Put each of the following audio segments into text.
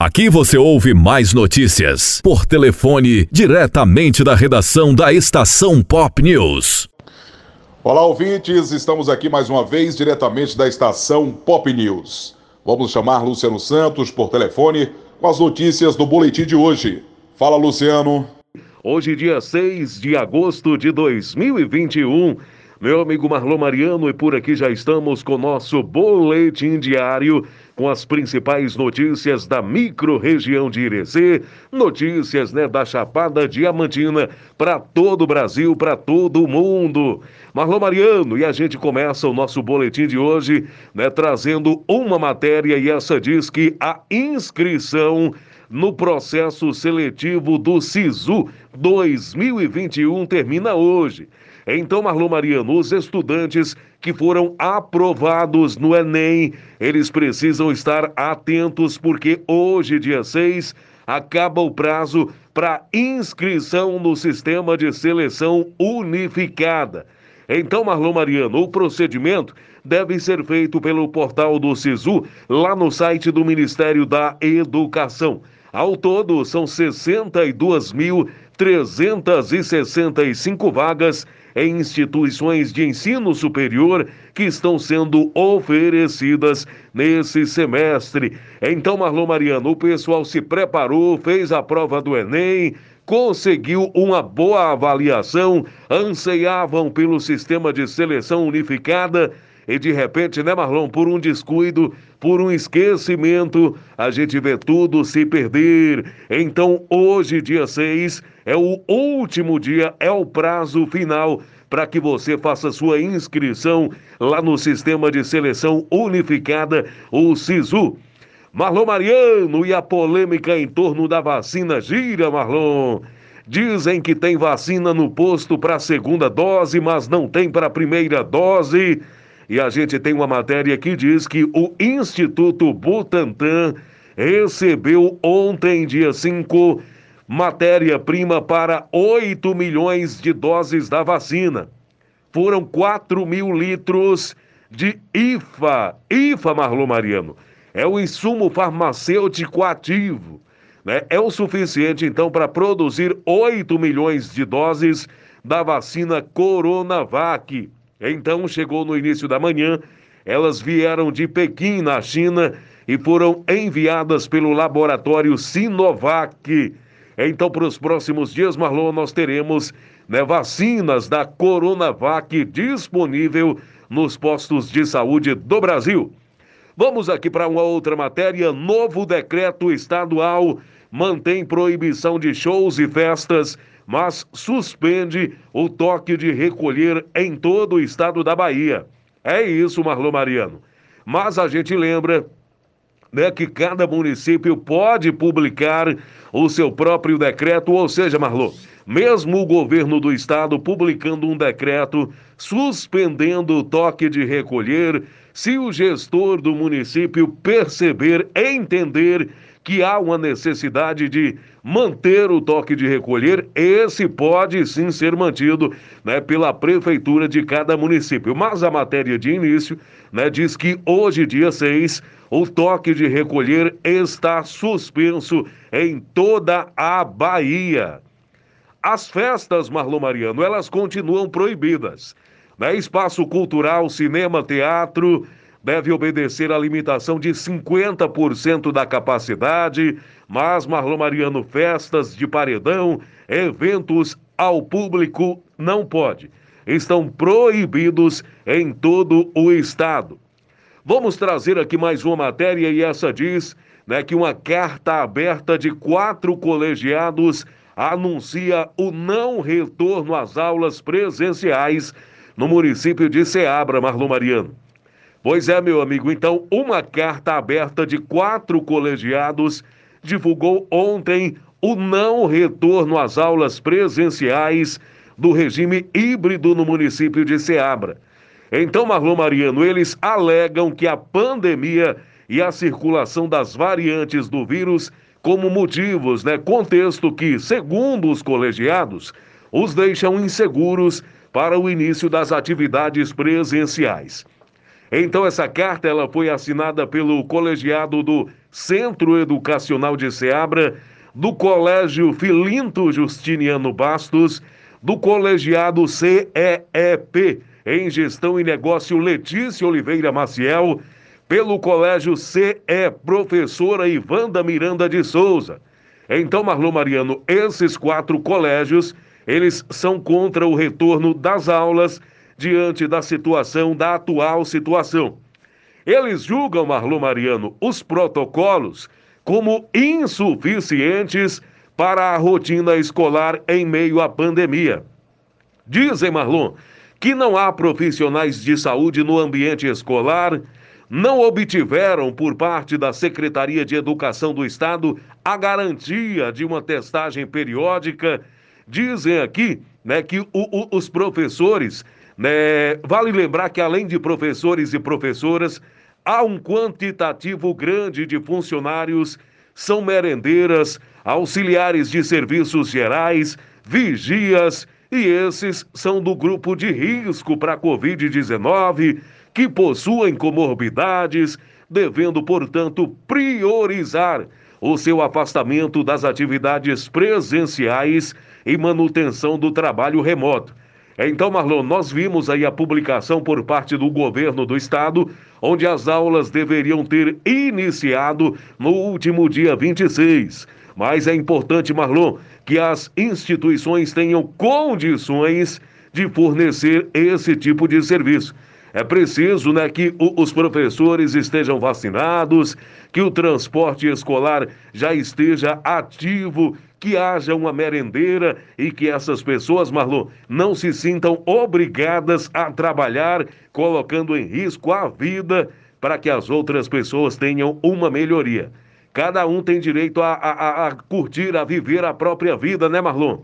Aqui você ouve mais notícias por telefone diretamente da redação da Estação Pop News. Olá, ouvintes, estamos aqui mais uma vez diretamente da Estação Pop News. Vamos chamar Luciano Santos por telefone com as notícias do boletim de hoje. Fala, Luciano. Hoje, dia 6 de agosto de 2021. Meu amigo Marlon Mariano, e por aqui já estamos com nosso boletim diário com as principais notícias da micro-região de Irecê, notícias né, da Chapada Diamantina para todo o Brasil, para todo o mundo. Marlon Mariano, e a gente começa o nosso boletim de hoje né, trazendo uma matéria, e essa diz que a inscrição no processo seletivo do SISU 2021 termina hoje. Então, Marlon Mariano, os estudantes que foram aprovados no Enem, eles precisam estar atentos porque hoje, dia 6, acaba o prazo para inscrição no sistema de seleção unificada. Então, Marlon Mariano, o procedimento deve ser feito pelo portal do SISU, lá no site do Ministério da Educação. Ao todo, são 62.365 vagas em instituições de ensino superior que estão sendo oferecidas nesse semestre. Então, Marlon Mariano, o pessoal se preparou, fez a prova do Enem, conseguiu uma boa avaliação, anseiavam pelo sistema de seleção unificada e de repente, né, Marlon, por um descuido, por um esquecimento, a gente vê tudo se perder. Então, hoje, dia 6, é o último dia, é o prazo final para que você faça sua inscrição lá no Sistema de Seleção Unificada, o SISU. Marlon Mariano e a polêmica em torno da vacina gira, Marlon. Dizem que tem vacina no posto para a segunda dose, mas não tem para a primeira dose. E a gente tem uma matéria que diz que o Instituto Butantan recebeu ontem, dia 5, matéria-prima para 8 milhões de doses da vacina. Foram 4 mil litros de IFA. IFA, Marlon Mariano, é o insumo farmacêutico ativo. Né? É o suficiente, então, para produzir 8 milhões de doses da vacina Coronavac. Então chegou no início da manhã, elas vieram de Pequim, na China, e foram enviadas pelo laboratório Sinovac. Então, para os próximos dias, Marlon, nós teremos né, vacinas da Coronavac disponível nos postos de saúde do Brasil. Vamos aqui para uma outra matéria. Novo decreto estadual mantém proibição de shows e festas mas suspende o toque de recolher em todo o estado da Bahia. É isso, Marlon Mariano. Mas a gente lembra né, que cada município pode publicar o seu próprio decreto, ou seja, Marlon, mesmo o governo do estado publicando um decreto suspendendo o toque de recolher, se o gestor do município perceber, entender que há uma necessidade de manter o toque de recolher, esse pode sim ser mantido né, pela prefeitura de cada município. Mas a matéria de início né, diz que hoje, dia 6, o toque de recolher está suspenso em toda a Bahia. As festas, Marlon Mariano, elas continuam proibidas. Né? Espaço cultural, cinema, teatro, deve obedecer à limitação de 50% da capacidade, mas Marlon Mariano, festas de paredão, eventos ao público não pode. Estão proibidos em todo o estado. Vamos trazer aqui mais uma matéria e essa diz né, que uma carta aberta de quatro colegiados anuncia o não retorno às aulas presenciais no município de Ceabra, Marlon Mariano. Pois é, meu amigo, então, uma carta aberta de quatro colegiados divulgou ontem o não retorno às aulas presenciais do regime híbrido no município de Ceabra. Então, Marlon Mariano, eles alegam que a pandemia e a circulação das variantes do vírus como motivos, né, contexto que, segundo os colegiados, os deixam inseguros para o início das atividades presenciais. Então essa carta ela foi assinada pelo colegiado do Centro Educacional de Ceabra, do Colégio Filinto Justiniano Bastos, do colegiado CEEP em Gestão e Negócio Letícia Oliveira Maciel, pelo Colégio CE Professora Ivanda Miranda de Souza. Então, Marlon Mariano, esses quatro colégios, eles são contra o retorno das aulas diante da situação, da atual situação. Eles julgam, Marlon Mariano, os protocolos como insuficientes para a rotina escolar em meio à pandemia. Dizem, Marlon, que não há profissionais de saúde no ambiente escolar, não obtiveram por parte da Secretaria de Educação do Estado a garantia de uma testagem periódica. Dizem aqui né, que o, o, os professores né? Vale lembrar que, além de professores e professoras, há um quantitativo grande de funcionários, são merendeiras, auxiliares de serviços gerais, vigias, e esses são do grupo de risco para a Covid-19, que possuem comorbidades, devendo, portanto, priorizar o seu afastamento das atividades presenciais e manutenção do trabalho remoto. Então, Marlon, nós vimos aí a publicação por parte do governo do estado, onde as aulas deveriam ter iniciado no último dia 26. Mas é importante, Marlon, que as instituições tenham condições de fornecer esse tipo de serviço. É preciso né, que os professores estejam vacinados, que o transporte escolar já esteja ativo que haja uma merendeira e que essas pessoas, Marlon, não se sintam obrigadas a trabalhar, colocando em risco a vida para que as outras pessoas tenham uma melhoria. Cada um tem direito a, a, a curtir, a viver a própria vida, né, Marlon?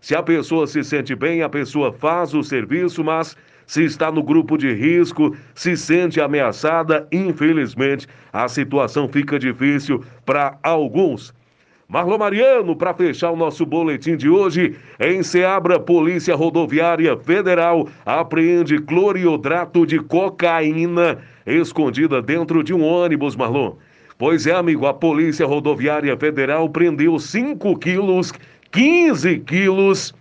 Se a pessoa se sente bem, a pessoa faz o serviço, mas se está no grupo de risco, se sente ameaçada, infelizmente, a situação fica difícil para alguns. Marlon Mariano, para fechar o nosso boletim de hoje, em Seabra, Polícia Rodoviária Federal apreende cloriodrato de cocaína escondida dentro de um ônibus, Marlon. Pois é, amigo, a Polícia Rodoviária Federal prendeu 5 quilos, 15 quilos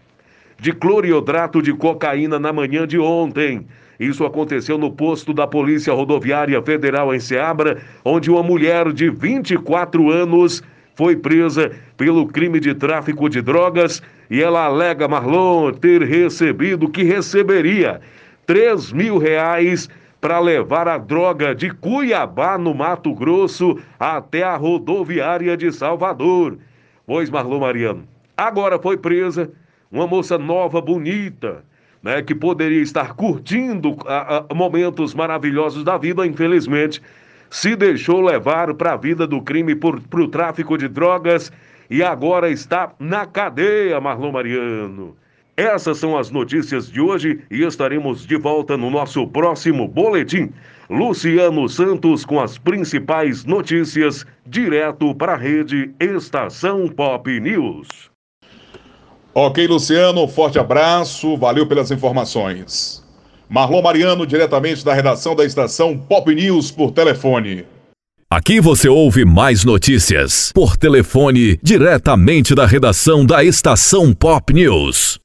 de cloriodrato de cocaína na manhã de ontem. Isso aconteceu no posto da Polícia Rodoviária Federal em Seabra, onde uma mulher de 24 anos foi presa pelo crime de tráfico de drogas e ela alega Marlon ter recebido que receberia 3 mil reais para levar a droga de Cuiabá, no Mato Grosso, até a rodoviária de Salvador. Pois, Marlon Mariano, agora foi presa uma moça nova, bonita, né, que poderia estar curtindo a, a, momentos maravilhosos da vida, infelizmente se deixou levar para a vida do crime por o tráfico de drogas e agora está na cadeia, Marlon Mariano. Essas são as notícias de hoje e estaremos de volta no nosso próximo boletim. Luciano Santos com as principais notícias, direto para a rede Estação Pop News. Ok, Luciano, forte abraço, valeu pelas informações. Marlon Mariano, diretamente da redação da estação Pop News por telefone. Aqui você ouve mais notícias por telefone diretamente da redação da estação Pop News.